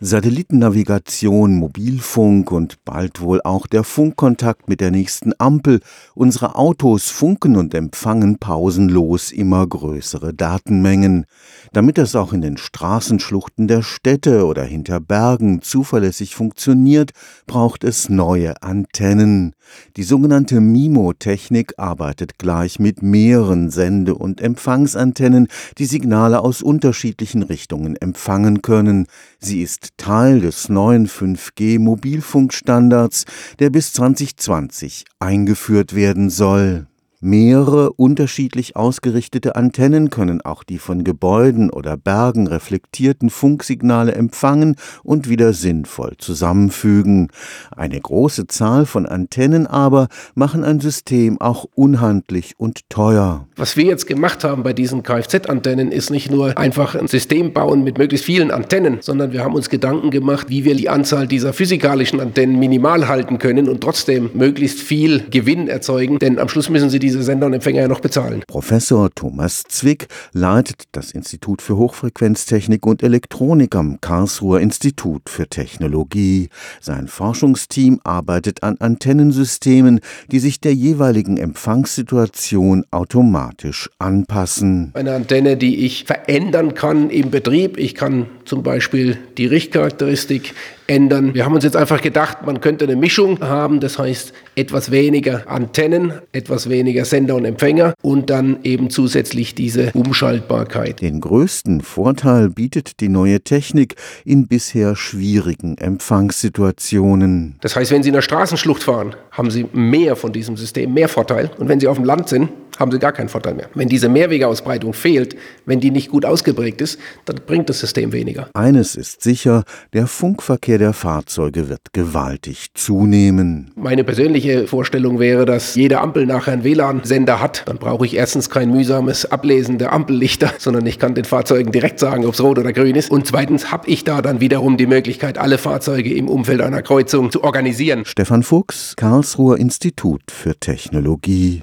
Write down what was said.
Satellitennavigation, Mobilfunk und bald wohl auch der Funkkontakt mit der nächsten Ampel. Unsere Autos funken und empfangen pausenlos immer größere Datenmengen. Damit das auch in den Straßenschluchten der Städte oder hinter Bergen zuverlässig funktioniert, braucht es neue Antennen. Die sogenannte MIMO-Technik arbeitet gleich mit mehreren Sende- und Empfangsantennen, die Signale aus unterschiedlichen Richtungen empfangen können. Sie ist Teil des neuen 5G-Mobilfunkstandards, der bis 2020 eingeführt werden soll. Mehrere unterschiedlich ausgerichtete Antennen können auch die von Gebäuden oder Bergen reflektierten Funksignale empfangen und wieder sinnvoll zusammenfügen. Eine große Zahl von Antennen aber machen ein System auch unhandlich und teuer. Was wir jetzt gemacht haben bei diesen Kfz-Antennen ist nicht nur einfach ein System bauen mit möglichst vielen Antennen, sondern wir haben uns Gedanken gemacht, wie wir die Anzahl dieser physikalischen Antennen minimal halten können und trotzdem möglichst viel Gewinn erzeugen, denn am Schluss müssen sie die diese Sender und Empfänger ja noch bezahlen. Professor Thomas Zwick leitet das Institut für Hochfrequenztechnik und Elektronik am Karlsruher Institut für Technologie. Sein Forschungsteam arbeitet an Antennensystemen, die sich der jeweiligen Empfangssituation automatisch anpassen. Eine Antenne, die ich verändern kann im Betrieb. Ich kann zum Beispiel die Richtcharakteristik ändern. Wir haben uns jetzt einfach gedacht, man könnte eine Mischung haben, das heißt etwas weniger Antennen, etwas weniger Sender und Empfänger und dann eben zusätzlich diese Umschaltbarkeit. Den größten Vorteil bietet die neue Technik in bisher schwierigen Empfangssituationen. Das heißt, wenn Sie in der Straßenschlucht fahren, haben Sie mehr von diesem System, mehr Vorteil. Und wenn Sie auf dem Land sind, haben sie gar keinen Vorteil mehr. Wenn diese Mehrwegeausbreitung fehlt, wenn die nicht gut ausgeprägt ist, dann bringt das System weniger. Eines ist sicher, der Funkverkehr der Fahrzeuge wird gewaltig zunehmen. Meine persönliche Vorstellung wäre, dass jede Ampel nachher einen WLAN-Sender hat. Dann brauche ich erstens kein mühsames Ablesen der Ampellichter, sondern ich kann den Fahrzeugen direkt sagen, ob es rot oder grün ist. Und zweitens habe ich da dann wiederum die Möglichkeit, alle Fahrzeuge im Umfeld einer Kreuzung zu organisieren. Stefan Fuchs, Karlsruher Institut für Technologie.